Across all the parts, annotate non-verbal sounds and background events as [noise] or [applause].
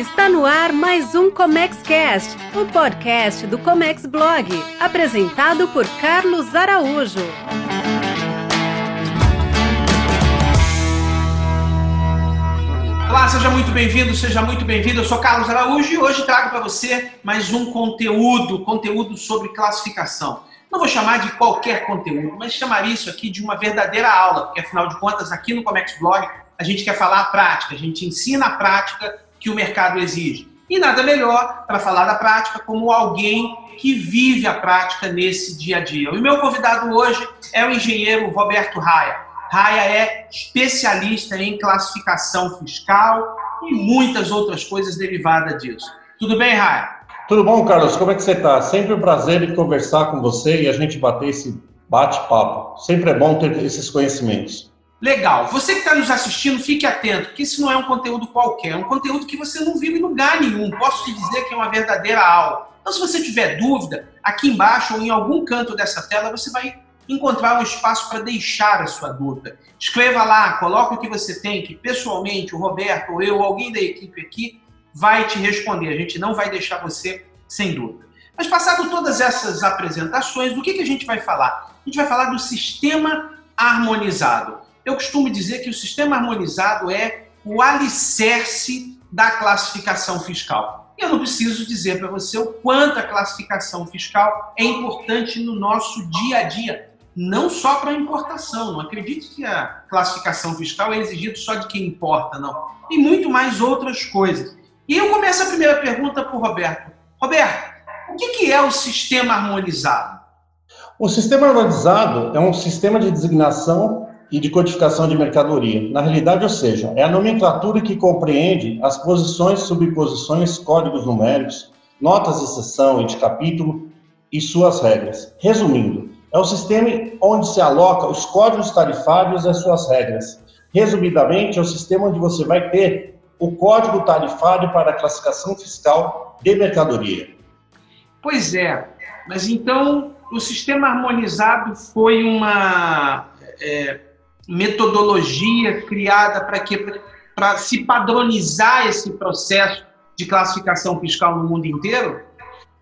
Está no ar mais um Comex Cast, o podcast do Comex Blog, apresentado por Carlos Araújo. Olá, seja muito bem-vindo, seja muito bem-vindo. Eu sou Carlos Araújo e hoje trago para você mais um conteúdo, conteúdo sobre classificação. Não vou chamar de qualquer conteúdo, mas chamar isso aqui de uma verdadeira aula, porque afinal de contas, aqui no Comex Blog, a gente quer falar a prática, a gente ensina a prática que o mercado exige. E nada melhor para falar da prática como alguém que vive a prática nesse dia a dia. O meu convidado hoje é o engenheiro Roberto Raia. Raia é especialista em classificação fiscal e muitas outras coisas derivadas disso. Tudo bem, Raia? Tudo bom, Carlos? Como é que você está? Sempre um prazer em conversar com você e a gente bater esse bate-papo. Sempre é bom ter esses conhecimentos. Legal. Você que está nos assistindo, fique atento, porque isso não é um conteúdo qualquer, é um conteúdo que você não viu em lugar nenhum. Posso te dizer que é uma verdadeira aula. Então, se você tiver dúvida, aqui embaixo ou em algum canto dessa tela, você vai encontrar um espaço para deixar a sua dúvida. Escreva lá, coloque o que você tem, que pessoalmente o Roberto ou eu, ou alguém da equipe aqui, vai te responder. A gente não vai deixar você sem dúvida. Mas passado todas essas apresentações, do que, que a gente vai falar? A gente vai falar do sistema harmonizado. Eu costumo dizer que o sistema harmonizado é o alicerce da classificação fiscal. E eu não preciso dizer para você o quanto a classificação fiscal é importante no nosso dia a dia, não só para importação. Não acredite que a classificação fiscal é exigida só de quem importa, não. Tem muito mais outras coisas. E eu começo a primeira pergunta para o Roberto. Roberto, o que é o sistema harmonizado? O sistema harmonizado é um sistema de designação e de codificação de mercadoria. Na realidade, ou seja, é a nomenclatura que compreende as posições, subposições, códigos numéricos, notas de seção e de capítulo e suas regras. Resumindo, é o sistema onde se aloca os códigos tarifários e as suas regras. Resumidamente, é o sistema onde você vai ter o código tarifário para a classificação fiscal de mercadoria. Pois é, mas então o sistema harmonizado foi uma é, metodologia criada para que para se padronizar esse processo de classificação fiscal no mundo inteiro?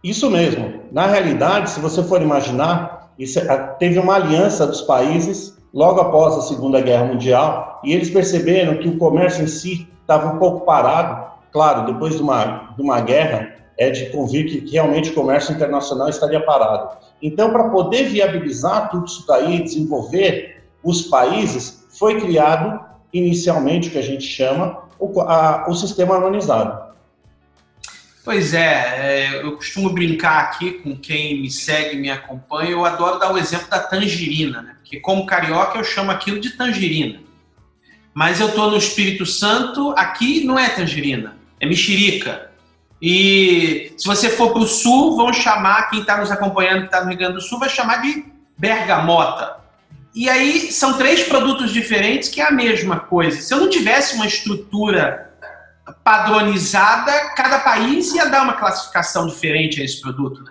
Isso mesmo. Na realidade, se você for imaginar, é, teve uma aliança dos países logo após a Segunda Guerra Mundial e eles perceberam que o comércio em si estava um pouco parado. Claro, depois de uma, de uma guerra, é de convir que realmente o comércio internacional estaria parado. Então, para poder viabilizar tudo isso daí, desenvolver os países, foi criado inicialmente o que a gente chama o, a, o sistema harmonizado. Pois é, é, eu costumo brincar aqui com quem me segue, me acompanha, eu adoro dar o exemplo da tangerina, né? Porque como carioca eu chamo aquilo de tangerina. Mas eu estou no Espírito Santo, aqui não é tangerina, é mexerica. E se você for para o sul, vão chamar, quem está nos acompanhando, que está no Rio Grande do Sul, vai chamar de bergamota. E aí são três produtos diferentes que é a mesma coisa. Se eu não tivesse uma estrutura padronizada, cada país ia dar uma classificação diferente a esse produto, né?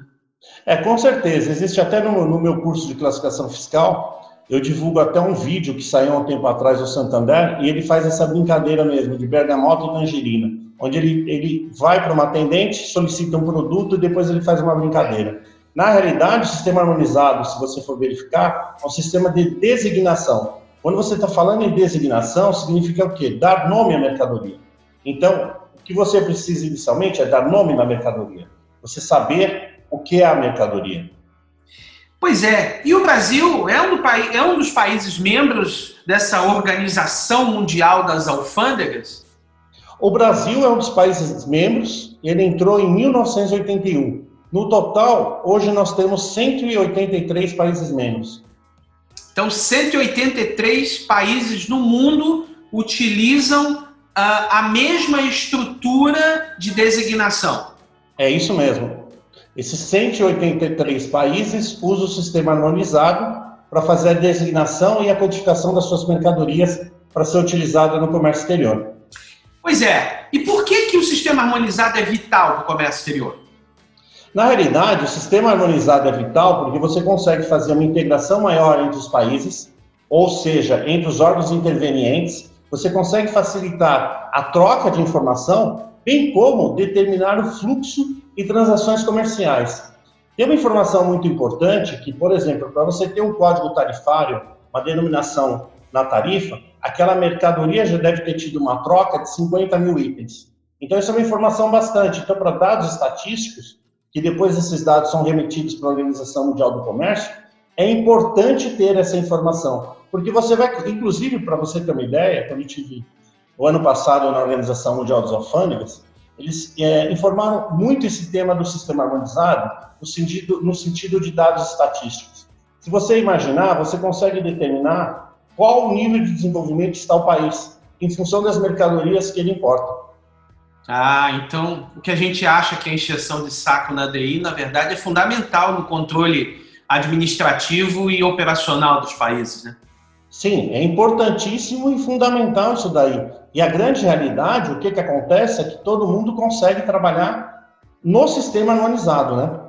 É, com certeza. Existe até no, no meu curso de classificação fiscal, eu divulgo até um vídeo que saiu há um tempo atrás do Santander, e ele faz essa brincadeira mesmo, de bergamota e tangerina, onde ele, ele vai para uma atendente, solicita um produto e depois ele faz uma brincadeira. Na realidade, o sistema harmonizado, se você for verificar, é um sistema de designação. Quando você está falando em designação, significa o quê? Dar nome à mercadoria. Então, o que você precisa inicialmente é dar nome na mercadoria. Você saber o que é a mercadoria. Pois é, e o Brasil é um, é um dos países membros dessa Organização Mundial das Alfândegas? O Brasil é um dos países membros, ele entrou em 1981. No total, hoje nós temos 183 países membros. Então, 183 países no mundo utilizam a, a mesma estrutura de designação. É isso mesmo. Esses 183 países usam o sistema harmonizado para fazer a designação e a codificação das suas mercadorias para ser utilizada no comércio exterior. Pois é. E por que, que o sistema harmonizado é vital para o comércio exterior? Na realidade, o sistema harmonizado é vital porque você consegue fazer uma integração maior entre os países, ou seja, entre os órgãos intervenientes, você consegue facilitar a troca de informação bem como determinar o fluxo e transações comerciais. Tem uma informação muito importante que, por exemplo, para você ter um código tarifário, uma denominação na tarifa, aquela mercadoria já deve ter tido uma troca de 50 mil itens. Então, isso é uma informação bastante. Então, para dados estatísticos, que depois esses dados são remetidos para a Organização Mundial do Comércio, é importante ter essa informação. Porque você vai, inclusive, para você ter uma ideia, quando eu tive o ano passado na Organização Mundial dos Alfândegas, eles é, informaram muito esse tema do sistema harmonizado no sentido, no sentido de dados estatísticos. Se você imaginar, você consegue determinar qual o nível de desenvolvimento está o país, em função das mercadorias que ele importa. Ah, então o que a gente acha que é encheção de saco na DI, na verdade, é fundamental no controle administrativo e operacional dos países, né? Sim, é importantíssimo e fundamental isso daí. E a grande realidade, o que, que acontece é que todo mundo consegue trabalhar no sistema harmonizado, né?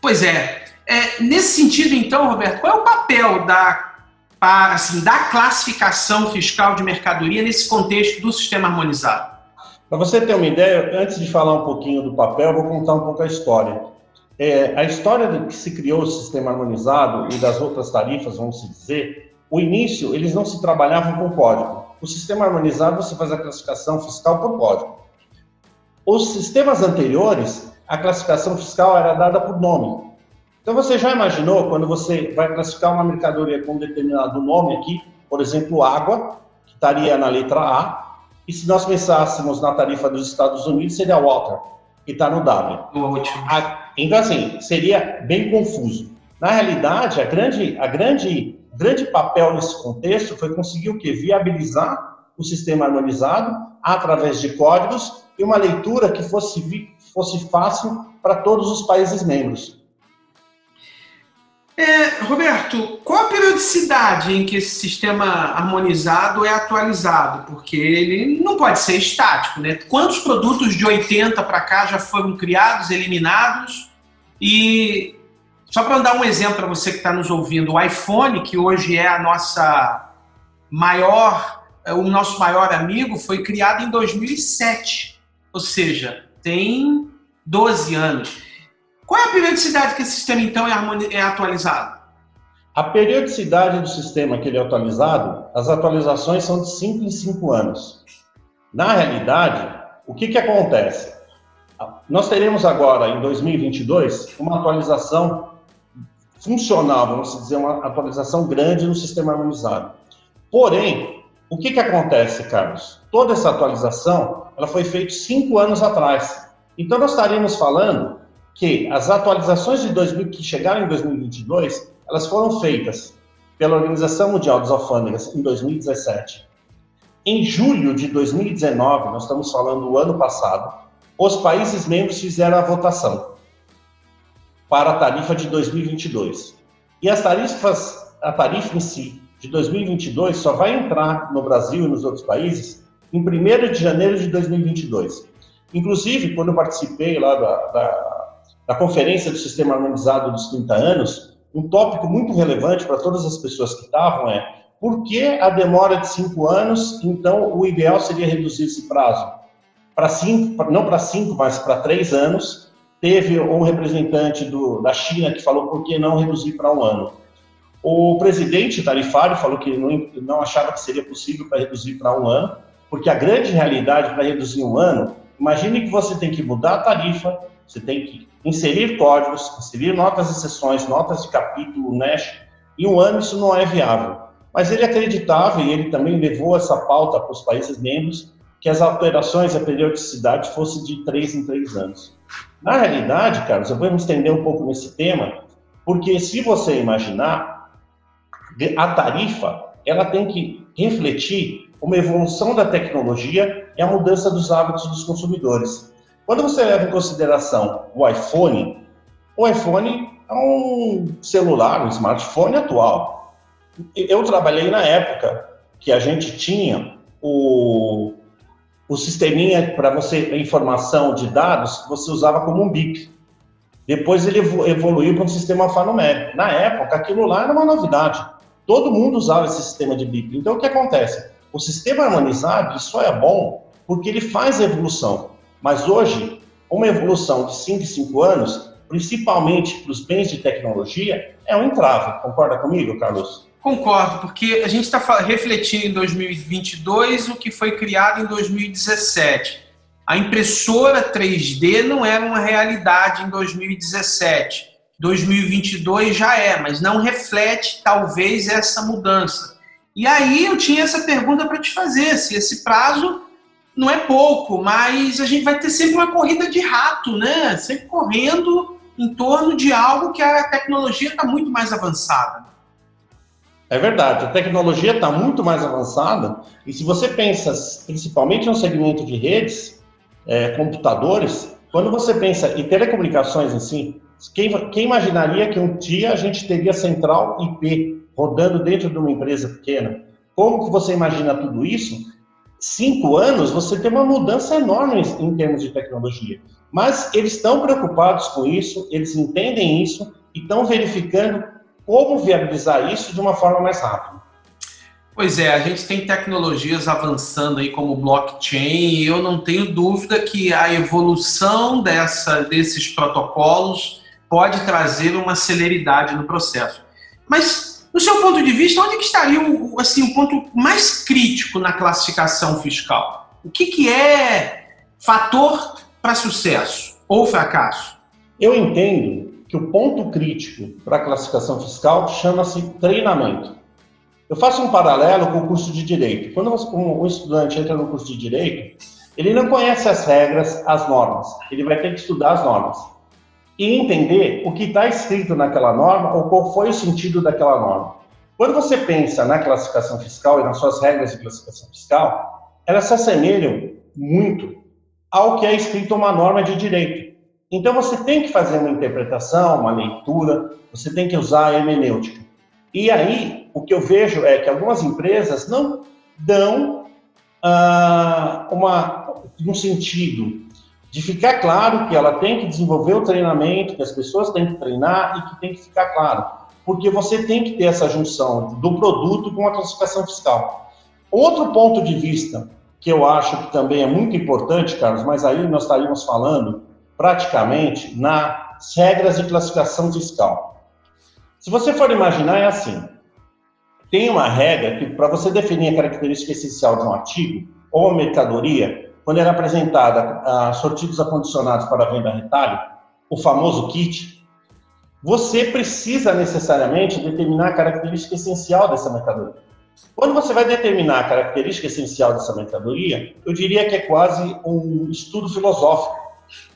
Pois é. é nesse sentido, então, Roberto, qual é o papel da, assim, da classificação fiscal de mercadoria nesse contexto do sistema harmonizado? Para você ter uma ideia, antes de falar um pouquinho do papel, vou contar um pouco a história. É, a história de que se criou o sistema harmonizado e das outras tarifas, vamos dizer, o início, eles não se trabalhavam com código. O sistema harmonizado, você faz a classificação fiscal por código. Os sistemas anteriores, a classificação fiscal era dada por nome. Então, você já imaginou quando você vai classificar uma mercadoria com um determinado nome aqui, por exemplo, água, que estaria na letra A, e se nós pensássemos na tarifa dos Estados Unidos, seria water, que está no W. Então, assim, seria bem confuso. Na realidade, a grande, a grande o grande papel nesse contexto foi conseguir o quê? Viabilizar o sistema harmonizado através de códigos e uma leitura que fosse, fosse fácil para todos os países membros. É, Roberto, qual a periodicidade em que esse sistema harmonizado é atualizado? Porque ele não pode ser estático, né? Quantos produtos de 80 para cá já foram criados, eliminados? E só para dar um exemplo para você que está nos ouvindo, o iPhone, que hoje é a nossa maior, é, o nosso maior amigo, foi criado em 2007, ou seja, tem 12 anos. Qual é a periodicidade que esse sistema então é, é atualizado? A periodicidade do sistema que ele é atualizado, as atualizações são de 5 em 5 anos. Na realidade, o que, que acontece? Nós teremos agora, em 2022, uma atualização funcional, vamos dizer, uma atualização grande no sistema harmonizado. Porém, o que, que acontece, Carlos? Toda essa atualização ela foi feita cinco anos atrás. Então, nós estaríamos falando que as atualizações de 2000 que chegaram em 2022, elas foram feitas pela Organização Mundial dos Alfândegas em 2017. Em julho de 2019, nós estamos falando do ano passado, os países membros fizeram a votação para a tarifa de 2022. E as tarifas, a tarifa em si de 2022 só vai entrar no Brasil e nos outros países em 1 de janeiro de 2022. Inclusive, quando eu participei lá da, da, da conferência do Sistema Harmonizado dos 30 anos, um tópico muito relevante para todas as pessoas que estavam é por que a demora de cinco anos, então o ideal seria reduzir esse prazo para cinco, não para cinco, mas para três anos, Teve um representante do, da China que falou por que não reduzir para um ano. O presidente tarifário falou que não, não achava que seria possível para reduzir para um ano, porque a grande realidade para reduzir um ano, imagine que você tem que mudar a tarifa, você tem que inserir códigos, inserir notas de sessões, notas de capítulo, NESH, e um ano isso não é viável. Mas ele acreditava, e ele também levou essa pauta para os países membros, que as alterações, a periodicidade fosse de três em três anos. Na realidade, Carlos, eu vou me estender um pouco nesse tema, porque se você imaginar, a tarifa, ela tem que refletir uma evolução da tecnologia e a mudança dos hábitos dos consumidores. Quando você leva em consideração o iPhone, o iPhone é um celular, um smartphone atual. Eu trabalhei na época que a gente tinha o o sisteminha para você, informação de dados, você usava como um BIP. Depois ele evoluiu para um sistema alfanumérico. Na época, aquilo lá era uma novidade. Todo mundo usava esse sistema de BIP. Então, o que acontece? O sistema harmonizado só é bom porque ele faz evolução. Mas hoje, uma evolução de 5 em 5 anos, principalmente para os bens de tecnologia, é um entrave. Concorda comigo, Carlos? Concordo, porque a gente está refletindo em 2022 o que foi criado em 2017. A impressora 3D não era uma realidade em 2017. 2022 já é, mas não reflete talvez essa mudança. E aí eu tinha essa pergunta para te fazer, se esse prazo não é pouco, mas a gente vai ter sempre uma corrida de rato, né? Sempre correndo em torno de algo que a tecnologia está muito mais avançada. É verdade, a tecnologia está muito mais avançada e se você pensa principalmente no segmento de redes, é, computadores, quando você pensa em telecomunicações si, quem, quem imaginaria que um dia a gente teria central IP rodando dentro de uma empresa pequena? Como que você imagina tudo isso? Cinco anos, você tem uma mudança enorme em, termos de tecnologia. Mas eles estão preocupados com isso, eles entendem isso e estão verificando como viabilizar isso de uma forma mais rápida. Pois é, a gente tem tecnologias avançando aí como blockchain e eu não tenho dúvida que a evolução dessa, desses protocolos pode trazer uma celeridade no processo. Mas, no seu ponto de vista, onde que estaria o, assim, o ponto mais crítico na classificação fiscal? O que, que é fator para sucesso ou fracasso? Eu entendo que o ponto crítico para a classificação fiscal chama-se treinamento. Eu faço um paralelo com o curso de direito. Quando um estudante entra no curso de direito, ele não conhece as regras, as normas. Ele vai ter que estudar as normas e entender o que está escrito naquela norma ou qual foi o sentido daquela norma. Quando você pensa na classificação fiscal e nas suas regras de classificação fiscal, elas se assemelham muito ao que é escrito uma norma de direito. Então você tem que fazer uma interpretação, uma leitura, você tem que usar a hermenêutica. E aí, o que eu vejo é que algumas empresas não dão ah, uma, um sentido de ficar claro que ela tem que desenvolver o treinamento, que as pessoas têm que treinar e que tem que ficar claro. Porque você tem que ter essa junção do produto com a classificação fiscal. Outro ponto de vista que eu acho que também é muito importante, Carlos, mas aí nós estaríamos falando praticamente nas regras de classificação fiscal. Se você for imaginar, é assim: tem uma regra que, para você definir a característica essencial de um artigo ou uma mercadoria, quando era apresentada a sortidos acondicionados para venda retalho, o famoso kit, você precisa necessariamente determinar a característica essencial dessa mercadoria. Quando você vai determinar a característica essencial dessa mercadoria, eu diria que é quase um estudo filosófico,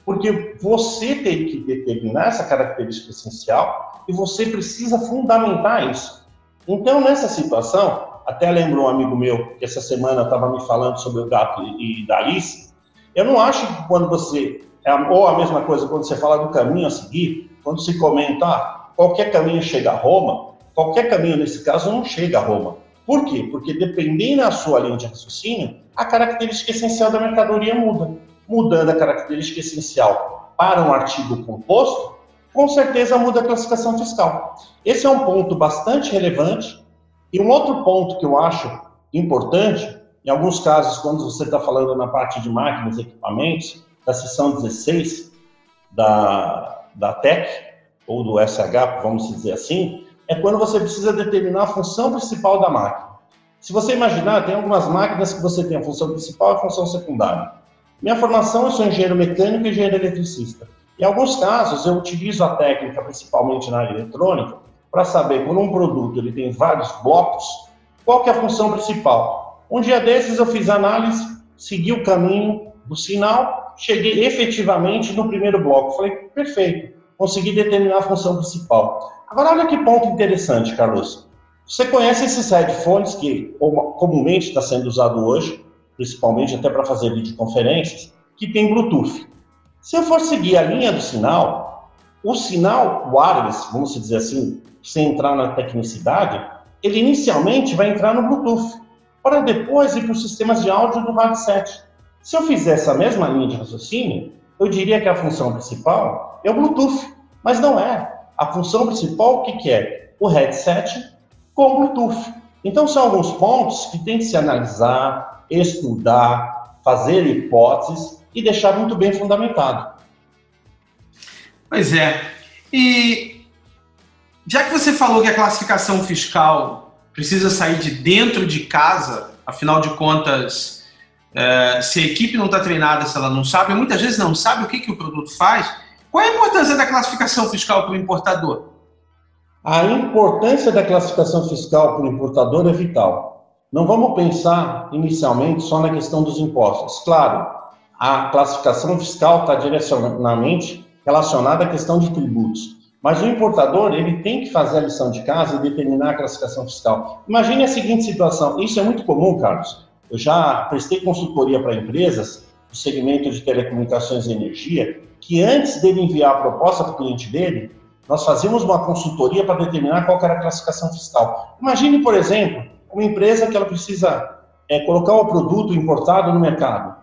porque você tem que determinar essa característica essencial e você precisa fundamentar isso. Então, nessa situação, até lembro um amigo meu que essa semana estava me falando sobre o gato e, da Alice, eu não acho que quando você, é ou a mesma coisa quando você fala do caminho a seguir, quando se comenta, ah, qualquer caminho chega a Roma, qualquer caminho nesse caso não chega a Roma. Por quê? Porque dependendo da sua linha de raciocínio, a característica essencial da mercadoria muda. Mudando a característica essencial para um artigo composto, com certeza muda a classificação fiscal. Esse é um ponto bastante relevante. E um outro ponto que eu acho importante, em alguns casos, quando você está falando na parte de máquinas e equipamentos, da seção 16 da, da TEC, ou do SH, vamos dizer assim, é quando você precisa determinar a função principal da máquina. Se você imaginar, tem algumas máquinas que você tem a função principal e a função secundária. Minha formação, eu sou engenheiro mecânico e engenheiro eletricista. Em alguns casos, eu utilizo a técnica, principalmente na área eletrônica, para saber quando um produto ele tem vários blocos, qual que é a função principal. Um dia desses eu fiz análise, segui o caminho do sinal, cheguei efetivamente no primeiro bloco. Falei, perfeito, consegui determinar a função principal. Agora, olha que ponto interessante, Carlos. Você conhece esses headphones que comumente está sendo usado hoje, principalmente até para fazer videoconferências, que tem Bluetooth. Se eu for seguir a linha do sinal, o sinal wireless, vamos dizer assim, sem entrar na tecnicidade, ele inicialmente vai entrar no Bluetooth, para depois ir para os sistemas de áudio do headset. Se eu fizer essa mesma linha de raciocínio, eu diria que a função principal é o Bluetooth, mas não é. A função principal, o que, que é? O headset com Bluetooth. Então, são alguns pontos que tem que se analisar, estudar, fazer hipóteses e deixar muito bem fundamentado. Pois é. E já que você falou que a classificação fiscal precisa sair de dentro de casa, afinal de contas, é, se a equipe não está treinada, se ela não sabe, muitas vezes não sabe o que, que o produto faz, qual é a importância da classificação fiscal para o importador? A importância da classificação fiscal para o importador é vital. Não vamos pensar inicialmente só na questão dos impostos. Claro, a classificação fiscal está direcionadamente relacionada à questão de tributos. Mas o importador, ele tem que fazer a lição de casa e determinar a classificação fiscal. Imagine a seguinte situação, isso é muito comum, Carlos. Eu já prestei consultoria para empresas do segmento de telecomunicações e energia, que antes dele enviar a proposta para o cliente dele, nós fazíamos uma consultoria para determinar qual era a classificação fiscal. Imagine, por exemplo, uma empresa que ela precisa é, colocar o um produto importado no mercado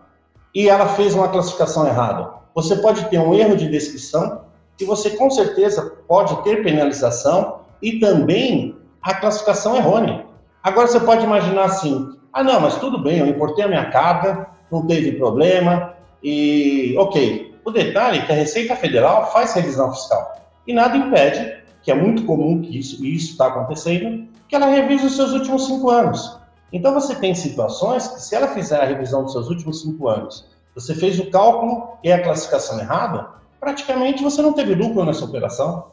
e ela fez uma classificação errada. Você pode ter um erro de descrição e você com certeza pode ter penalização e também a classificação errônea. Agora você pode imaginar assim: ah, não, mas tudo bem, eu importei a minha carga, não teve problema e ok. O detalhe é que a Receita Federal faz revisão fiscal. E nada impede, que é muito comum que isso está acontecendo, que ela revise os seus últimos cinco anos. Então você tem situações que, se ela fizer a revisão dos seus últimos cinco anos, você fez o cálculo e a classificação errada, praticamente você não teve lucro nessa operação.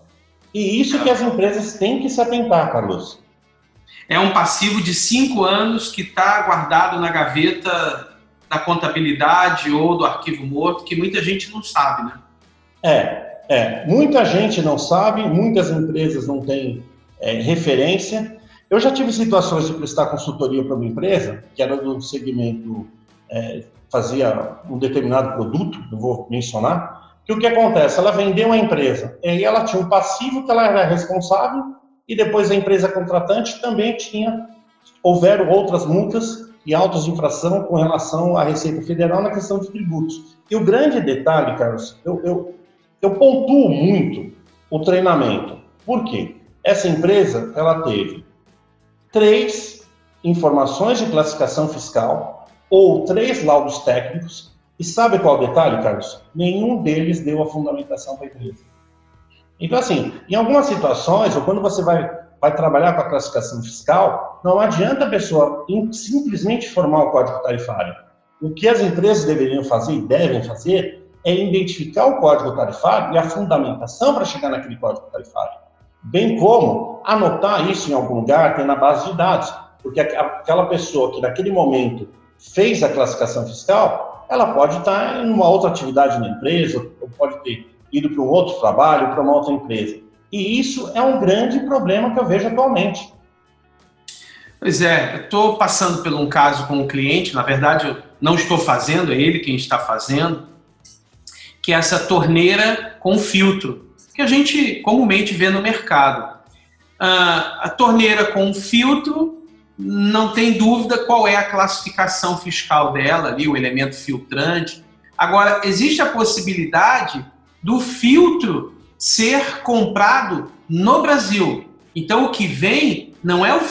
E isso que as empresas têm que se atentar, Carlos. É um passivo de cinco anos que está guardado na gaveta da contabilidade ou do arquivo morto, que muita gente não sabe, né? É, é, muita gente não sabe, muitas empresas não têm é, referência. Eu já tive situações de prestar consultoria para uma empresa, que era do segmento, é, fazia um determinado produto, não vou mencionar, que o que acontece? Ela vendeu a empresa, e ela tinha um passivo que ela era responsável, e depois a empresa contratante também tinha, houveram outras multas e autos de infração com relação à Receita Federal na questão de tributos. E o grande detalhe, Carlos, eu, eu eu pontuo muito o treinamento. Por quê? Essa empresa, ela teve três informações de classificação fiscal ou três laudos técnicos. E sabe qual o detalhe, Carlos? Nenhum deles deu a fundamentação para a empresa. Então, assim, em algumas situações, ou quando você vai, vai trabalhar com a classificação fiscal, não adianta a pessoa simplesmente formar o código tarifário. O que as empresas deveriam fazer e devem fazer é identificar o código tarifário e a fundamentação para chegar naquele código tarifário. Bem como anotar isso em algum lugar, na base de dados, porque aquela pessoa que naquele momento fez a classificação fiscal, ela pode estar em uma outra atividade na empresa, ou pode ter ido para um outro trabalho, para uma outra empresa. E isso é um grande problema que eu vejo atualmente. Pois é, estou passando por um caso com um cliente, na verdade eu não estou fazendo, é ele quem está fazendo, que é essa torneira com filtro, que a gente comumente vê no mercado. Ah, a torneira com filtro, não tem dúvida qual é a classificação fiscal dela, ali, o elemento filtrante. Agora, existe a possibilidade do filtro ser comprado no Brasil. Então, o que vem não é o,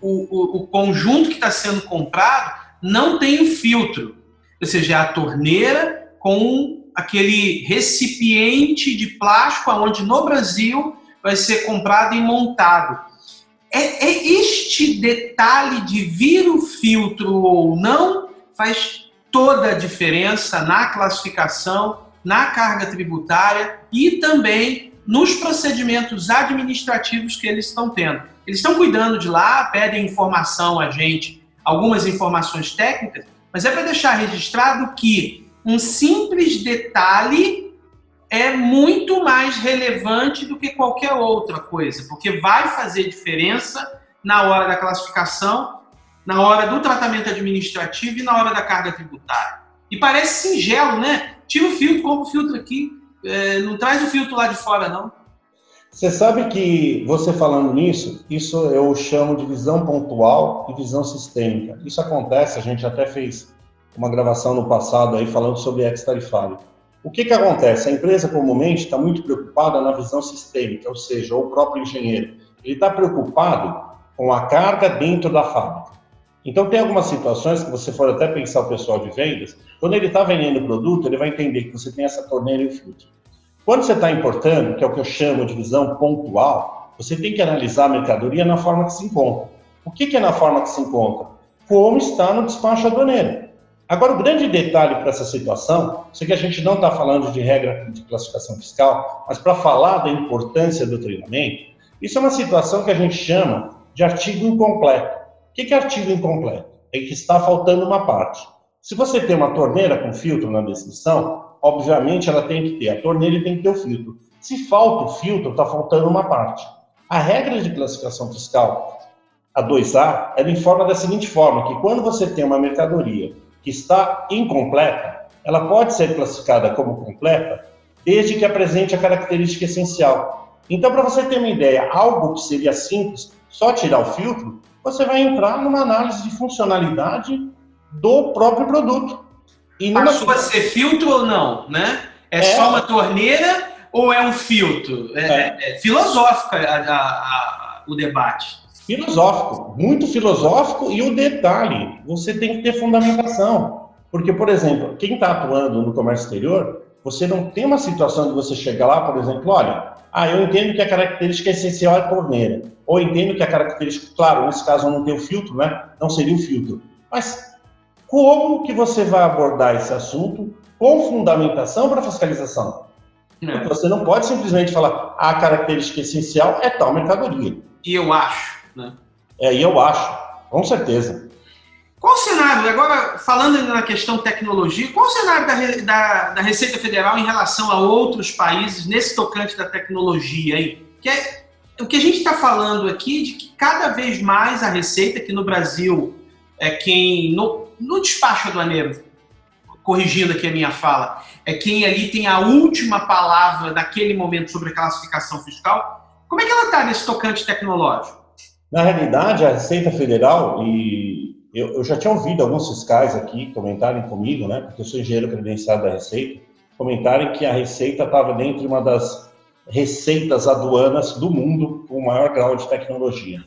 o, o conjunto que está sendo comprado, não tem o filtro. Ou seja, é a torneira com aquele recipiente de plástico onde no Brasil vai ser comprado e montado. É, é este detalhe de vir o filtro ou não faz toda a diferença na classificação, na carga tributária e também nos procedimentos administrativos que eles estão tendo. Eles estão cuidando de lá, pedem informação a gente, algumas informações técnicas, mas é para deixar registrado que um simples detalhe é muito mais relevante do que qualquer outra coisa, porque vai fazer diferença na hora da classificação, na hora do tratamento administrativo e na hora da carga tributária. E parece singelo, né? Tira o filtro, compra o filtro aqui, é, não traz o filtro lá de fora, não. Você sabe que você falando nisso, isso eu chamo de visão pontual e visão sistêmica. Isso acontece, a gente até fez uma gravação no passado aí falando sobre ex-tarifário. O que, que acontece? A empresa comumente está muito preocupada na visão sistêmica, ou seja, o próprio engenheiro. Ele está preocupado com a carga dentro da fábrica. Então, tem algumas situações que você for até pensar o pessoal de vendas, quando ele está vendendo o produto, ele vai entender que você tem essa torneira e o filtro. Quando você está importando, que é o que eu chamo de visão pontual, você tem que analisar a mercadoria na forma que se encontra. O que, que é na forma que se encontra? Como está no despacho aduaneiro. Agora, o grande detalhe para essa situação, sei que a gente não está falando de regra de classificação fiscal, mas para falar da importância do treinamento, isso é uma situação que a gente chama de artigo incompleto. O que é artigo incompleto? É que está faltando uma parte. Se você tem uma torneira com filtro na descrição, obviamente ela tem que ter a torneira e tem que ter o filtro. Se falta o filtro, está faltando uma parte. A regra de classificação fiscal, a 2A, ela informa da seguinte forma, que quando você tem uma mercadoria que está incompleta, ela pode ser classificada como completa desde que apresente a característica essencial. Então, para você ter uma ideia, algo que seria simples, só tirar o filtro, você vai entrar numa análise de funcionalidade do próprio produto. E numa... Passou a ser filtro ou não, né? É, é, só uma torneira ou é um filtro? É, é. é filosófico a, a, a, o debate. Filosófico, muito filosófico. E o detalhe, você tem que ter fundamentação. Porque, por exemplo, quem está atuando no comércio exterior, você não tem uma situação de você chegar lá, por exemplo, olha, ah, eu entendo que a característica essencial é torneira. Ou entendo que a característica, claro, nesse caso não tem o filtro, né? Não seria o filtro. Mas como que você vai abordar esse assunto com fundamentação para fiscalização? É. Você não pode simplesmente falar a característica essencial é tal mercadoria. E eu acho, né? É, e eu acho, com certeza. Qual o cenário, agora falando na questão tecnologia, qual o cenário da, da, da, Receita Federal em relação a outros países nesse tocante da tecnologia aí? Que é, o que a gente está falando aqui de que cada vez mais a Receita, que no Brasil é quem, no, no despacho aduaneiro, corrigindo aqui a minha fala, é quem ali tem a última palavra naquele momento sobre a classificação fiscal, como é que ela está nesse tocante tecnológico? Na realidade, a Receita Federal e eu, eu, já tinha ouvido alguns fiscais aqui comentarem comigo, né, porque eu sou engenheiro credenciado da Receita, comentarem que a Receita estava dentro de uma das receitas aduanas do mundo com o maior grau de tecnologia.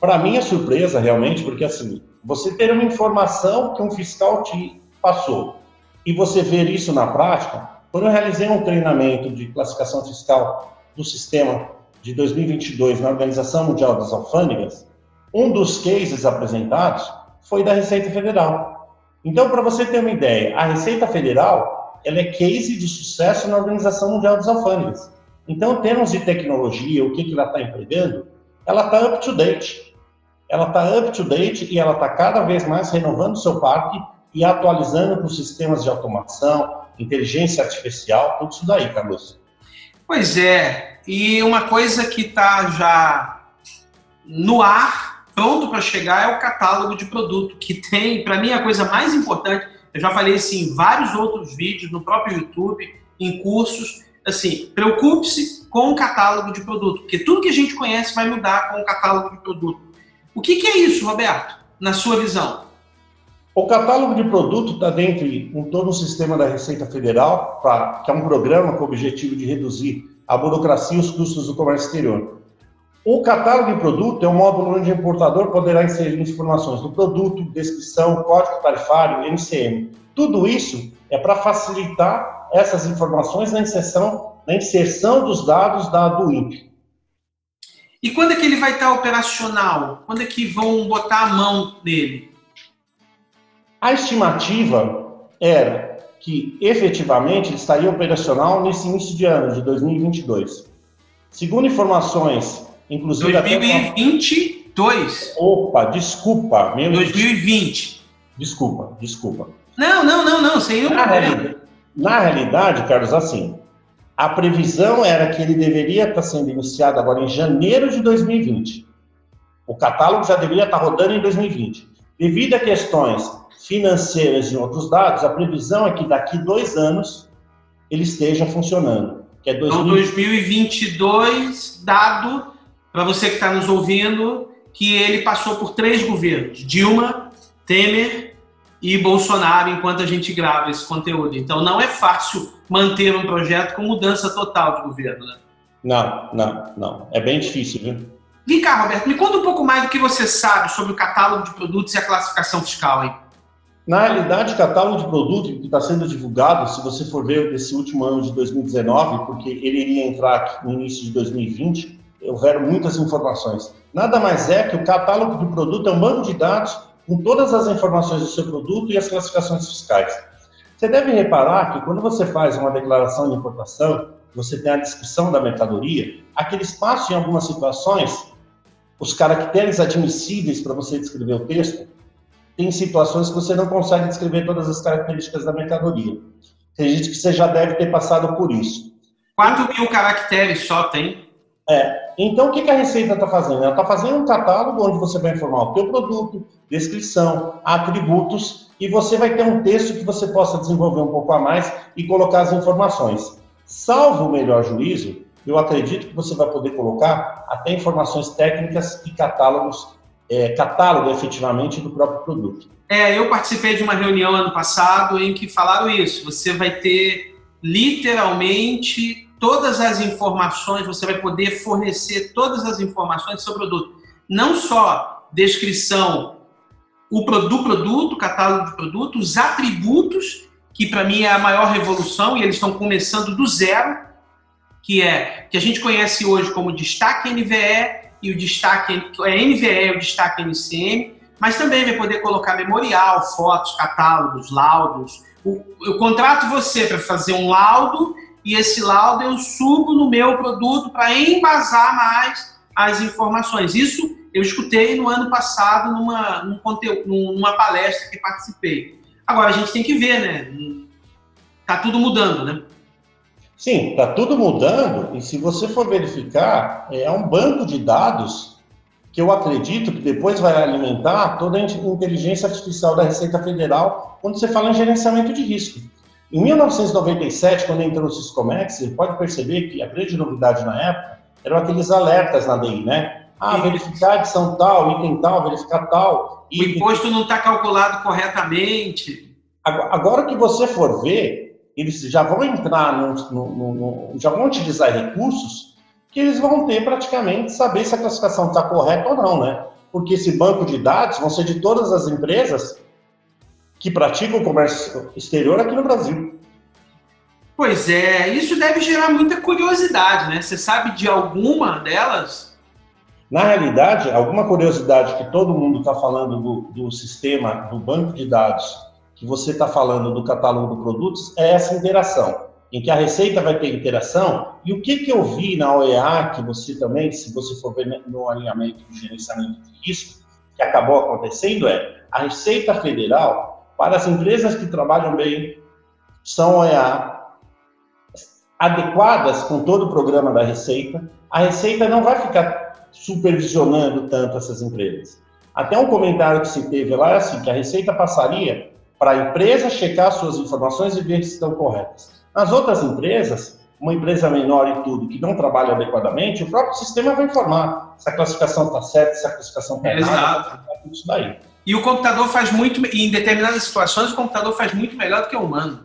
Para mim é surpresa realmente, porque assim, você ter uma informação que um fiscal te passou e você ver isso na prática, quando eu realizei um treinamento de classificação fiscal do sistema de 2022 na Organização Mundial das Alfândegas, um dos cases apresentados foi da Receita Federal. Então, para você ter uma ideia, a Receita Federal ela é case de sucesso na Organização Mundial dos Alfândegas. Então, em termos de tecnologia, o que, que ela está empregando, ela está up to date. Ela está up to date e ela está cada vez mais renovando seu parque e atualizando com sistemas de automação, inteligência artificial, tudo isso daí, Carlos. Pois é, e uma coisa que está já no ar pronto para chegar é o catálogo de produto, que tem, para mim, a coisa mais importante. Eu já falei isso em vários outros vídeos, no próprio YouTube, em cursos. Assim, preocupe-se com o catálogo de produto, porque tudo que a gente conhece vai mudar com o catálogo de produto. O que, que é isso, Roberto, na sua visão? O catálogo de produto está dentro de todo o sistema da Receita Federal, pra, que é um programa com o objetivo de reduzir a burocracia e os custos do comércio exterior. O catálogo de produto é um módulo onde o importador poderá inserir informações do produto, descrição, código tarifário, MCM. Tudo isso é para facilitar essas informações na inserção, na inserção dos dados da do INPE. E quando é que ele vai estar operacional? Quando é que vão botar a mão nele? A estimativa era que efetivamente estaria operacional nesse início de ano de 2022. Segundo informações Inclusive 2022. Até... Opa, desculpa. Meu 2020. Desculpa, desculpa. Não, não, não, não, sem na, realidade, na realidade, Carlos, assim, a previsão era que ele deveria estar sendo iniciado agora em janeiro de 2020. O catálogo já deveria estar rodando em 2020. Devido a questões financeiras e outros dados, a previsão é que daqui dois anos ele esteja funcionando. Que é 2020. Então, 2022, dado para você que está nos ouvindo, que ele passou por três governos: Dilma, Temer e Bolsonaro, enquanto a gente grava esse conteúdo. Então não é fácil manter um projeto com mudança total de governo, né? Não, não, não. É bem difícil, viu? Vem cá, Roberto, me conta um pouco mais do que você sabe sobre o catálogo de produtos e a classificação fiscal aí. Na realidade, o catálogo de produto que está sendo divulgado, se você for ver esse último ano de 2019, porque ele iria entrar no início de 2020, houveram muitas informações. Nada mais é que o catálogo de produto é um banco de dados com todas as informações do seu produto e as classificações fiscais. Você deve reparar que quando você faz uma declaração de importação, você tem a descrição da mercadoria, aquele espaço em algumas situações os caracteres admissíveis para você descrever o texto, tem situações que você não consegue descrever todas as características da mercadoria. Gente que você já deve ter passado por isso. 4 mil caracteres só tem? É. Então, o que a Receita está fazendo? Ela está fazendo um catálogo onde você vai informar o teu produto, descrição, atributos, e você vai ter um texto que você possa desenvolver um pouco a mais e colocar as informações. Salvo o melhor juízo, eu acredito que você vai poder colocar até informações técnicas e catálogos, é, catálogo efetivamente do próprio produto. É, eu participei de uma reunião ano passado em que falaram isso. Você vai ter literalmente todas as informações, você vai poder fornecer todas as informações do seu produto. Não só descrição o do produto, catálogo de produto, os atributos, que para mim é a maior revolução, e eles estão começando do zero, que é que a gente conhece hoje como destaque NVE e o destaque é NVE o destaque NCM, mas também vai poder colocar memorial, fotos, catálogos, laudos. eu contrato você para fazer um laudo e esse laudo eu subo no meu produto para embasar mais as informações. Isso eu escutei no ano passado numa, num conteúdo, numa palestra que participei. Agora a gente tem que ver, né? Tá tudo mudando, né? Sim, está tudo mudando e se você for verificar, é um banco de dados que eu acredito que depois vai alimentar toda a inteligência artificial da Receita Federal quando você fala em gerenciamento de risco. Em 1997, quando entrou o Syscomex, você pode perceber que a grande novidade na época eram aqueles alertas na DI, né? Ah, verificar edição tal, item tal, verificar tal. O imposto não está calculado corretamente. Agora que você for ver, eles já vão entrar, no, no, no, já vão utilizar recursos que eles vão ter praticamente saber se a classificação está correta ou não, né? Porque esse banco de dados vão ser de todas as empresas que praticam comércio exterior aqui no Brasil. Pois é, isso deve gerar muita curiosidade, né? Você sabe de alguma delas? Na realidade, alguma curiosidade que todo mundo está falando do, do sistema, do banco de dados que você está falando do catálogo de produtos é essa interação, em que a receita vai ter interação. E o que, que eu vi na OEA, que você também, se você for ver no alinhamento do gerenciamento de risco, que acabou acontecendo, é a Receita Federal, para as empresas que trabalham bem, são OEA, adequadas com todo o programa da Receita, a Receita não vai ficar supervisionando tanto essas empresas. Até um comentário que se teve lá é assim, que a Receita passaria para a empresa checar suas informações e ver se estão corretas. Nas outras empresas, uma empresa menor e tudo, que não trabalha adequadamente, o próprio sistema vai informar se a classificação está certa, se a classificação está errada, tudo isso daí. E o computador faz muito, em determinadas situações, o computador faz muito melhor do que o humano.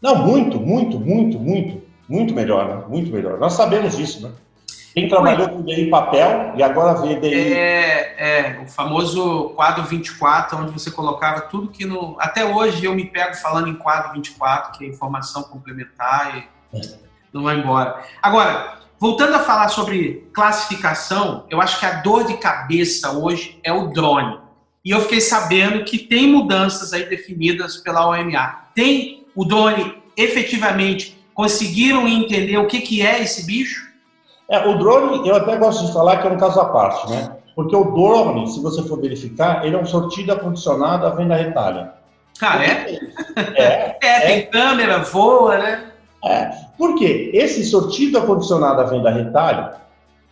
Não, muito, muito, muito, muito, muito melhor, né? Muito melhor. Nós sabemos disso, né? Quem trabalhou com DI papel e agora vê DI. É, é, o famoso quadro 24, onde você colocava tudo que no. Até hoje eu me pego falando em quadro 24, que é informação complementar e é. não vai embora. Agora, voltando a falar sobre classificação, eu acho que a dor de cabeça hoje é o drone. E eu fiquei sabendo que tem mudanças aí definidas pela OMA. Tem o drone efetivamente conseguiram entender o que, que é esse bicho? É, o drone, eu até gosto de falar que é um caso à parte, né? Porque o drone, se você for verificar, ele é um sortido acondicionado à venda retalha. Ah, é? É, [laughs] é tem é. câmera, voa, né? É. Por quê? Esse sortido acondicionado à venda retalho,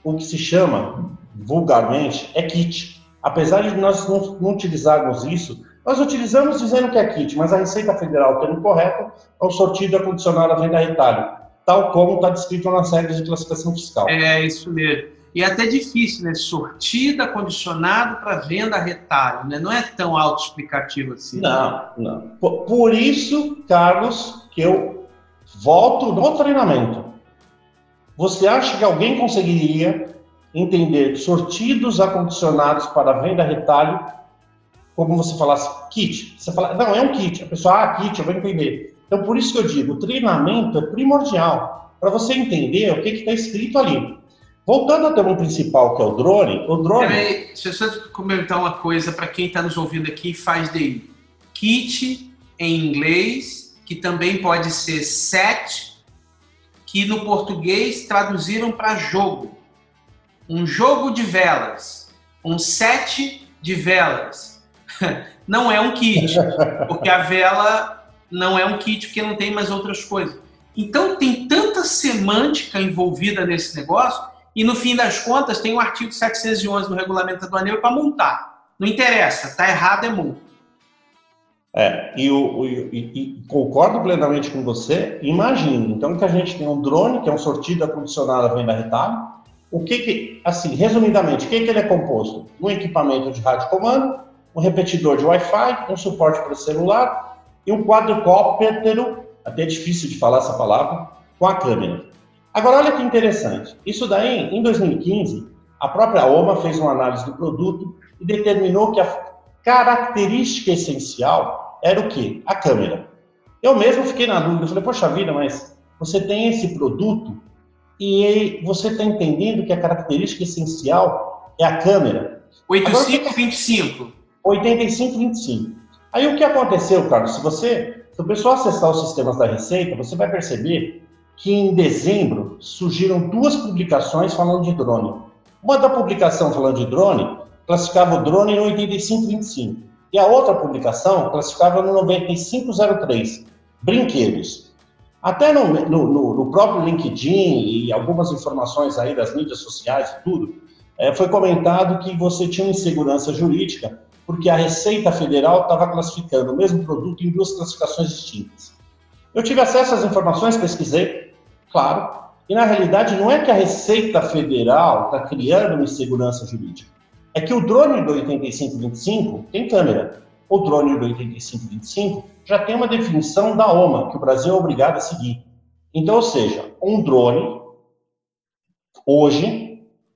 o que se chama, vulgarmente, é kit. Apesar de nós não, não utilizarmos isso, nós utilizamos dizendo que é kit, mas a Receita Federal, tendo correto, é o sortido acondicionado à venda retalho tal como está descrito nas regras de classificação fiscal. É, isso mesmo. E é até difícil, né? Sortida, condicionado para venda a retalho, né? Não é tão autoexplicativo assim. Não, não. Por, por isso, Carlos, que eu volto no treinamento. Você acha que alguém conseguiria entender sortidos acondicionados para venda retalho, como você falasse kit. Você fala, não, é um kit. A pessoa, ah, kit, eu vou entender. Então, por isso que eu digo, o treinamento é primordial para você entender o que está escrito ali. Voltando ao tema principal, que é o drone, o drone... Deixa eu só comentar uma coisa para quem está nos ouvindo aqui e faz DI. Kit em inglês, que também pode ser set, que no português traduziram para jogo. Um jogo de velas, um set de velas. [laughs] Não é um kit, porque a vela não é um kit, porque não tem mais outras coisas. Então tem tanta semântica envolvida nesse negócio e no fim das contas tem o artigo 711 do regulamento aduaneiro para multar. Não interessa, está errado é multa. É, e, concordo plenamente com você. Imagine, então, que a gente tem um drone, que é um sortido acondicionado à venda retalho. O que que, assim, resumidamente, o que que ele é composto? Um equipamento de rádio comando, um repetidor de Wi-Fi, um suporte para celular e um quadricóptero, até difícil de falar essa palavra, com a câmera. Agora, olha que interessante. Isso daí, em 2015, a própria OMA fez uma análise do produto e determinou que a característica essencial era o quê? A câmera. Eu mesmo fiquei na dúvida, falei, poxa vida, mas você tem esse produto e você está entendendo que a característica essencial é a câmera. 8525. 8525. Aí o que aconteceu, Carlos? Se você, se o pessoal acessar os sistemas da Receita, você vai perceber que em dezembro surgiram duas publicações falando de drone. Uma da publicação falando de drone classificava o drone no 8525 e a outra publicação classificava no 9503, brinquedos. Até no, no, no, próprio LinkedIn e algumas informações aí das mídias sociais e tudo, é, foi comentado que você tinha insegurança jurídica porque a Receita Federal estava classificando o mesmo produto em duas classificações distintas. Eu tive acesso às informações, pesquisei, Claro. E na realidade não é que a Receita Federal está criando uma insegurança jurídica. É que o drone do 8525 tem câmera. O drone do 8525 já tem uma definição da OMA, que o Brasil é obrigado a seguir. Então, ou seja, um drone, hoje,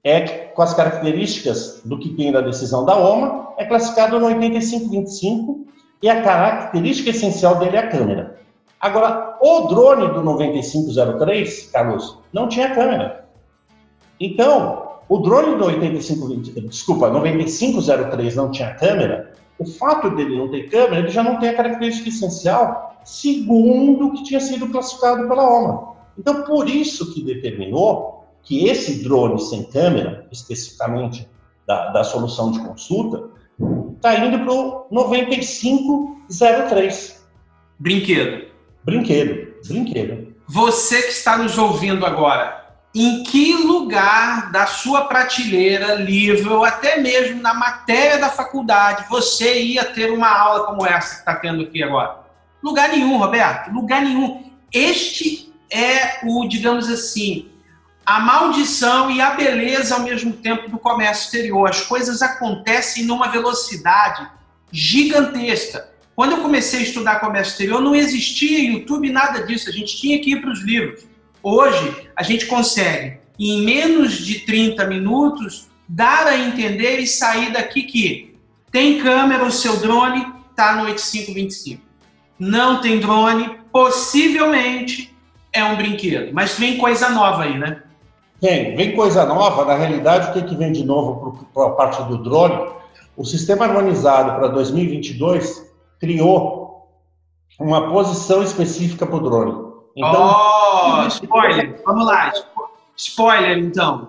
é com as características do que tem da decisão da OMA, é classificado no 8525 e a característica essencial dele é a câmera. Agora, o drone do 9503, Carlos, não tinha câmera. Então, o drone do 85, desculpa, 9503 não tinha câmera. O fato dele não ter câmera, ele já não tem a característica essencial, segundo o que tinha sido classificado pela OMA. Então, por isso que determinou que esse drone sem câmera, especificamente da, da solução de consulta, está indo para o 9503. Brinquedo. Brinquedo, brinquedo. Você que está nos ouvindo agora, em que lugar da sua prateleira, livro, ou até mesmo na matéria da faculdade, você ia ter uma aula como essa que está tendo aqui agora? Lugar nenhum, Roberto, lugar nenhum. Este é o, digamos assim, a maldição e a beleza ao mesmo tempo do comércio exterior. As coisas acontecem numa velocidade gigantesca. Quando eu comecei a estudar comércio exterior, não existia YouTube, nada disso. A gente tinha que ir para os livros. Hoje, a gente consegue, em menos de 30 minutos, dar a entender e sair daqui que tem câmera, o seu drone está no 8525. Não tem drone, possivelmente é um brinquedo. Mas vem coisa nova aí, né? Vem, vem coisa nova. Na realidade, o que, é que vem de novo para a parte do drone? O sistema harmonizado para 2022 criou uma posição específica para o drone. Então, oh, spoiler! Vamos lá, spoiler então.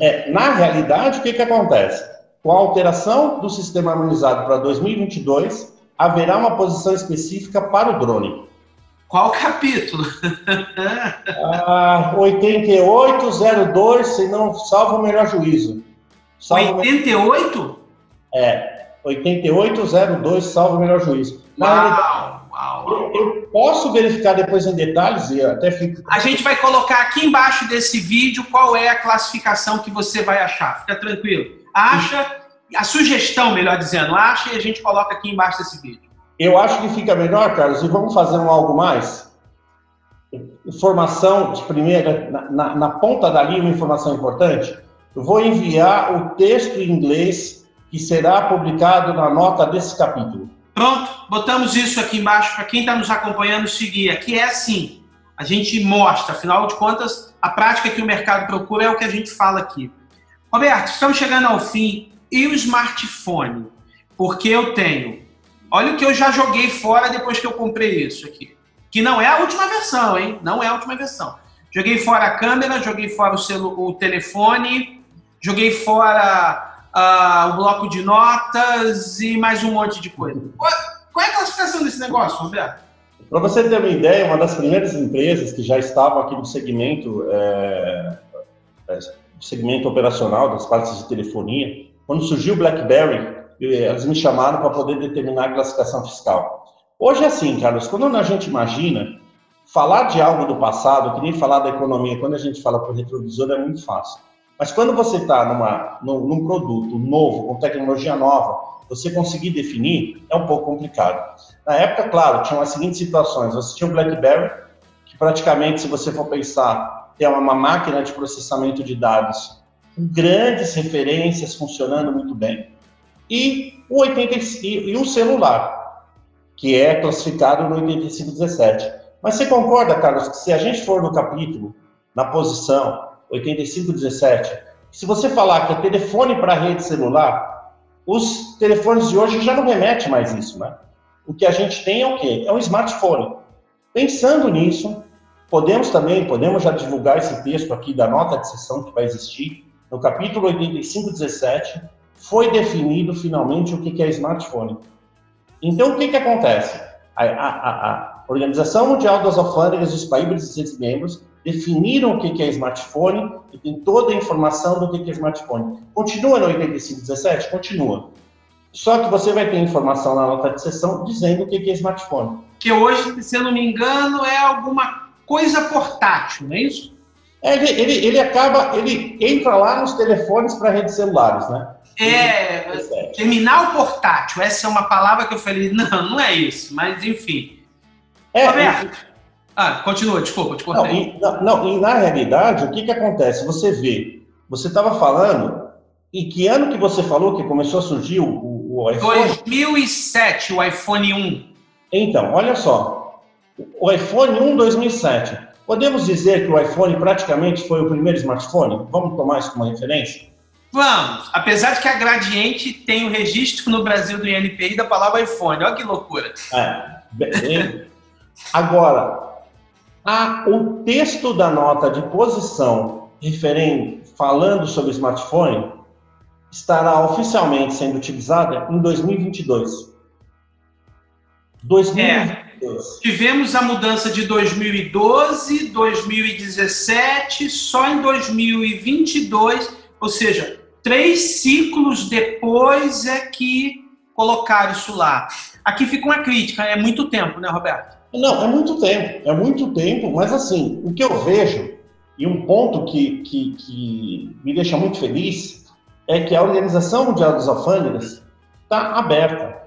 É, na realidade, o que, que acontece? Com a alteração do sistema harmonizado para 2022, haverá uma posição específica para o drone. Qual capítulo? ah, 8802, se não salvo o melhor juízo. Salvo 88? Me... É, 8802, salvo o melhor juízo. Uau, uau, eu, eu, posso verificar depois em detalhes e até fico. A gente vai colocar aqui embaixo desse vídeo qual é a classificação que você vai achar. Fica tranquilo. Acha, a sugestão, melhor dizendo, acha e a gente coloca aqui embaixo desse vídeo. Eu acho que fica melhor, Carlos, e vamos fazer um algo mais? Informação de primeira, na, na, na ponta da linha, uma informação importante. Eu vou enviar o texto em inglês que será publicado na nota desse capítulo. Pronto, botamos isso aqui embaixo para quem está nos acompanhando seguir. Aqui é assim: a gente mostra, afinal de contas, a prática que o mercado procura é o que a gente fala aqui. Roberto, estamos chegando ao fim. E o smartphone? Porque eu tenho. Olha o que eu já joguei fora depois que eu comprei isso aqui. Que não é a última versão, hein? Não é a última versão. Joguei fora a câmera, joguei fora o, celu o telefone, joguei fora uh, o bloco de notas e mais um monte de coisa. Qual, é a classificação desse negócio, Roberto? Para você ter uma ideia, uma das primeiras empresas que já estavam aqui no segmento é, é segmento operacional das partes de telefonia, quando surgiu o BlackBerry, eles me chamaram para poder determinar a classificação fiscal. Hoje é assim, Carlos, quando a gente imagina falar de algo do passado, que nem falar da economia, quando a gente fala por retrovisor é muito fácil. Mas quando você está num, num produto novo, com tecnologia nova, você conseguir definir é um pouco complicado. Na época, claro, tinham as seguintes situações. Você tinha o BlackBerry, que praticamente, se você for pensar ter uma máquina de processamento de dados com grandes referências funcionando muito bem, e o, 85, e o celular, que é classificado no 8517. Mas você concorda, Carlos, que se a gente for no capítulo, na posição 8517, se você falar que é telefone para rede celular, os telefones de hoje já não remetem mais isso, né? O que a gente tem é o quê? É um smartphone. Pensando nisso, Podemos também, podemos já divulgar esse texto aqui da nota de sessão que vai existir. No capítulo 8517, foi definido finalmente o que é smartphone. Então, o que, que acontece? A, a, a Organização Mundial das Alfândegas e os países e seus membros definiram o que é smartphone e tem toda a informação do que é smartphone. Continua no 8517? Continua. Só que você vai ter informação na nota de sessão dizendo o que é smartphone. Que hoje, se eu não me engano, é alguma coisa portátil, não é isso? É, ele, ele, ele acaba, ele entra lá nos telefones para redes celulares, né? É, terminal portátil, essa é uma palavra que eu falei, [laughs] não, não é isso, mas enfim. É, Roberto, ah, continua, desculpa, te cortei. Não, e, não, e na realidade, o que, que acontece? Você vê, você estava falando, em que ano que você falou que começou a surgir o, o, o iPhone? 2007, o iPhone 1. Então, olha só, o iPhone 1 2007. Podemos dizer que o iPhone praticamente foi o primeiro smartphone? Vamos tomar isso como referência? Vamos. Apesar de que a Gradiente tem o registro no Brasil do INPI da palavra iPhone. Olha que loucura. É. Bem, agora, a, o texto da nota de posição referente, falando sobre smartphone estará oficialmente sendo utilizada em 2022. 2022. É. Tivemos a mudança de 2012, 2017, só em 2022, ou seja, três ciclos depois é que colocaram isso lá. Aqui fica uma crítica, é muito tempo, né, Roberto? Não, é muito tempo, é muito tempo, mas assim, o que eu vejo, e um ponto que, que, que me deixa muito feliz, é que a Organização Mundial dos Alfândegas está aberta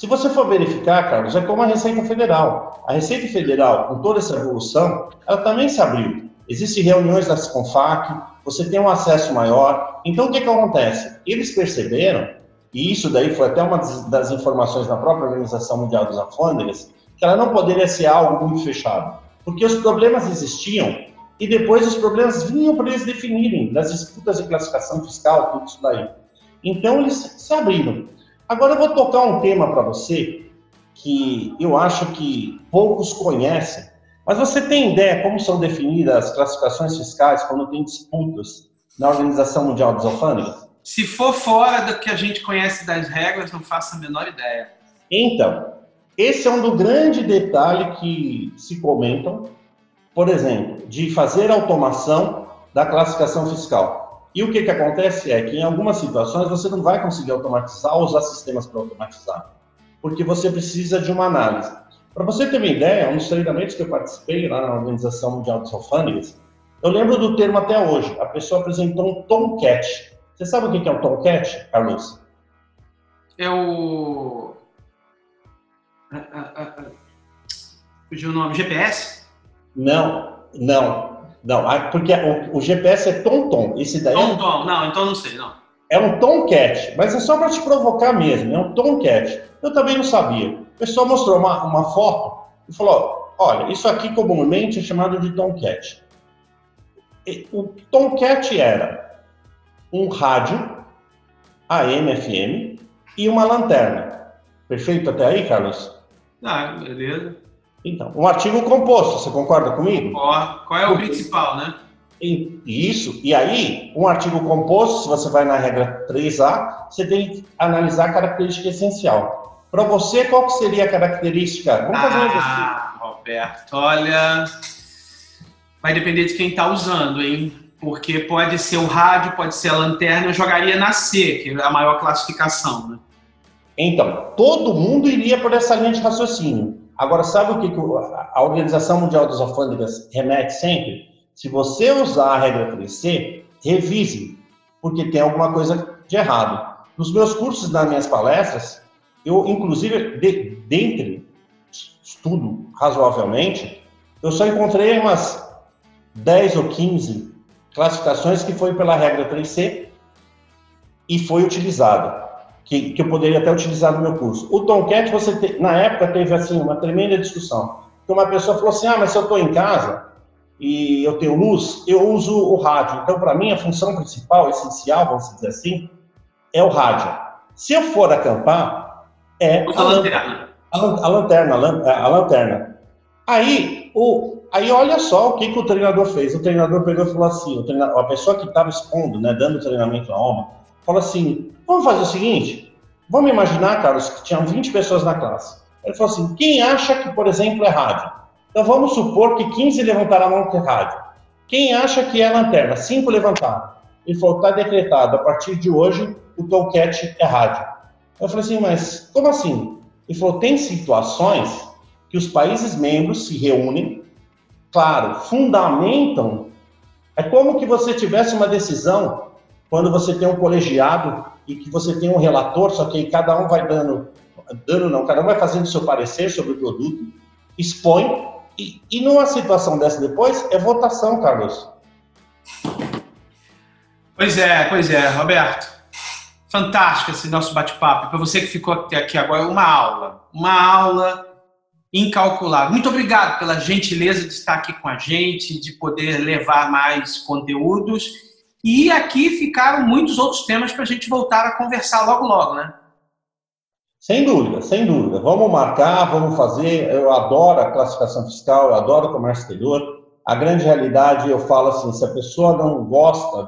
se você for verificar, Carlos, é como a Receita Federal. A Receita Federal, com toda essa evolução, ela também se abriu. Existem reuniões da CONFAC, você tem um acesso maior. Então, o que, que acontece? Eles perceberam, e isso daí foi até uma das informações da própria Organização Mundial dos Alfândegas, que ela não poderia ser algo muito fechado. Porque os problemas existiam e depois os problemas vinham para eles definirem, das disputas de classificação fiscal, tudo isso daí. Então, eles se abriram. Agora eu vou tocar um tema para você que eu acho que poucos conhecem, mas você tem ideia como são definidas as classificações fiscais quando tem disputas na Organização Mundial dos Alfândegas? Se for fora do que a gente conhece das regras, não faço a menor ideia. Então, esse é um do grande detalhe que se comentam, por exemplo, de fazer automação da classificação fiscal. E o que, que acontece é que em algumas situações você não vai conseguir automatizar ou usar sistemas para automatizar, porque você precisa de uma análise. Para você ter uma ideia, um dos treinamentos que eu participei lá na Organização Mundial dos Alfândegas, eu lembro do termo até hoje. A pessoa apresentou um tomcat. Você sabe o que é um tomcat, Carlos? É o. Fugiu o nome? GPS? Não, não. Não, porque o, o GPS é tom-tom. Esse daí tom, tom. Não, então não sei, não. É um tomcat, mas é só para te provocar mesmo. É um tomcat. Eu também não sabia. O pessoal mostrou uma, uma foto e falou: olha, isso aqui comumente é chamado de tomcat. O tomcat era um rádio AM, FM e uma lanterna. Perfeito até aí, Carlos? Ah, beleza. Então, um artigo composto, você concorda comigo? Qual é o Porque... principal, né? Isso, e aí, um artigo composto, se você vai na regra 3A, você tem que analisar a característica essencial. Para você, qual seria a característica? Vamos fazer ah, um Roberto, olha, vai depender de quem está usando, hein? Porque pode ser o rádio, pode ser a lanterna, eu jogaria na C, que é a maior classificação, né? Então, todo mundo iria por essa linha de raciocínio. Agora, sabe o que a Organização Mundial das Alfândegas remete sempre? Se você usar a regra 3C, revise, porque tem alguma coisa de errado. Nos meus cursos, nas minhas palestras, eu, inclusive, de, dentre estudo razoavelmente, eu só encontrei umas 10 ou 15 classificações que foi pela regra 3C e foi utilizada que, que eu poderia até utilizar no meu curso. O Tomcat, você te, na época teve assim uma tremenda discussão. Porque uma pessoa falou assim: ah, mas se eu estou em casa e eu tenho luz, eu uso o rádio. Então, para mim, a função principal, essencial, vamos dizer assim, é o rádio. Se eu for acampar, é a, lanterna. A, a, lanterna, a, a lanterna. Aí, o, aí olha só o que, que o treinador fez. O treinador pegou e falou assim: a pessoa que estava expondo, né, dando treinamento à alma, falou assim: vamos fazer o seguinte, vamos imaginar, Carlos, que tinham 20 pessoas na classe. Ele falou assim: quem acha que, por exemplo, é rádio? Então vamos supor que 15 levantaram a mão que é rádio. Quem acha que é lanterna? 5 levantaram. Ele falou: está decretado, a partir de hoje, o Tomcat é rádio. Eu falei assim: mas como assim? Ele falou: tem situações que os países membros se reúnem, claro, fundamentam. É como que você tivesse uma decisão quando você tem um colegiado e que você tem um relator, só que aí cada um vai dando, dando não, cada um vai fazendo seu parecer sobre o produto, expõe, e, e numa situação dessa depois, é votação, Carlos. Pois é, pois é, Roberto. Fantástico esse nosso bate-papo. Para você que ficou até aqui agora, uma aula. Uma aula incalculável. Muito obrigado pela gentileza de estar aqui com a gente, de poder levar mais conteúdos e aqui ficaram muitos outros temas para a gente voltar a conversar logo, logo, né? Sem dúvida, sem dúvida. Vamos marcar, vamos fazer. Eu adoro a classificação fiscal, eu adoro o comércio exterior. A grande realidade, eu falo assim, se a pessoa não gosta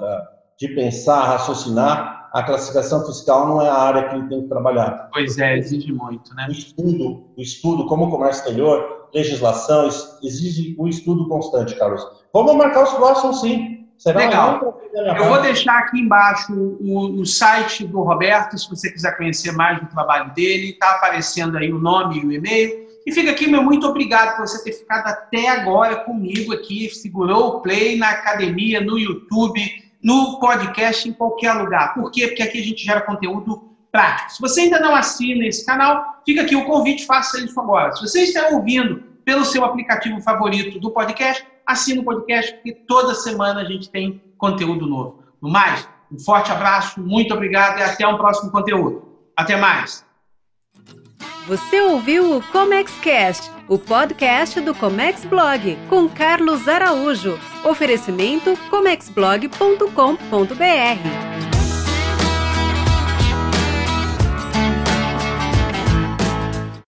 de pensar, raciocinar, a classificação fiscal não é a área que ele tem que trabalhar. Pois é, exige muito, né? O estudo, o estudo como comércio exterior, legislação, exige um estudo constante, Carlos. Vamos marcar os próximos, sim. Será Legal. Eu vou deixar aqui embaixo o, o, site do Roberto, se você quiser conhecer mais do trabalho dele. Está aparecendo aí o nome e o e-mail. E fica aqui, meu muito obrigado por você ter ficado até agora comigo aqui, segurou o play na academia, no YouTube, no podcast, em qualquer lugar. Por quê? Porque aqui a gente gera conteúdo prático. Se você ainda não assina esse canal, fica aqui o convite, faça isso agora. Se você está ouvindo pelo seu aplicativo favorito do podcast, assina o podcast, porque toda semana a gente tem conteúdo novo. No mais, um forte abraço, muito obrigado e até um próximo conteúdo. Até mais! Você ouviu o ComexCast, o podcast do Comex Blog, com Carlos Araújo. Oferecimento comexblog.com.br.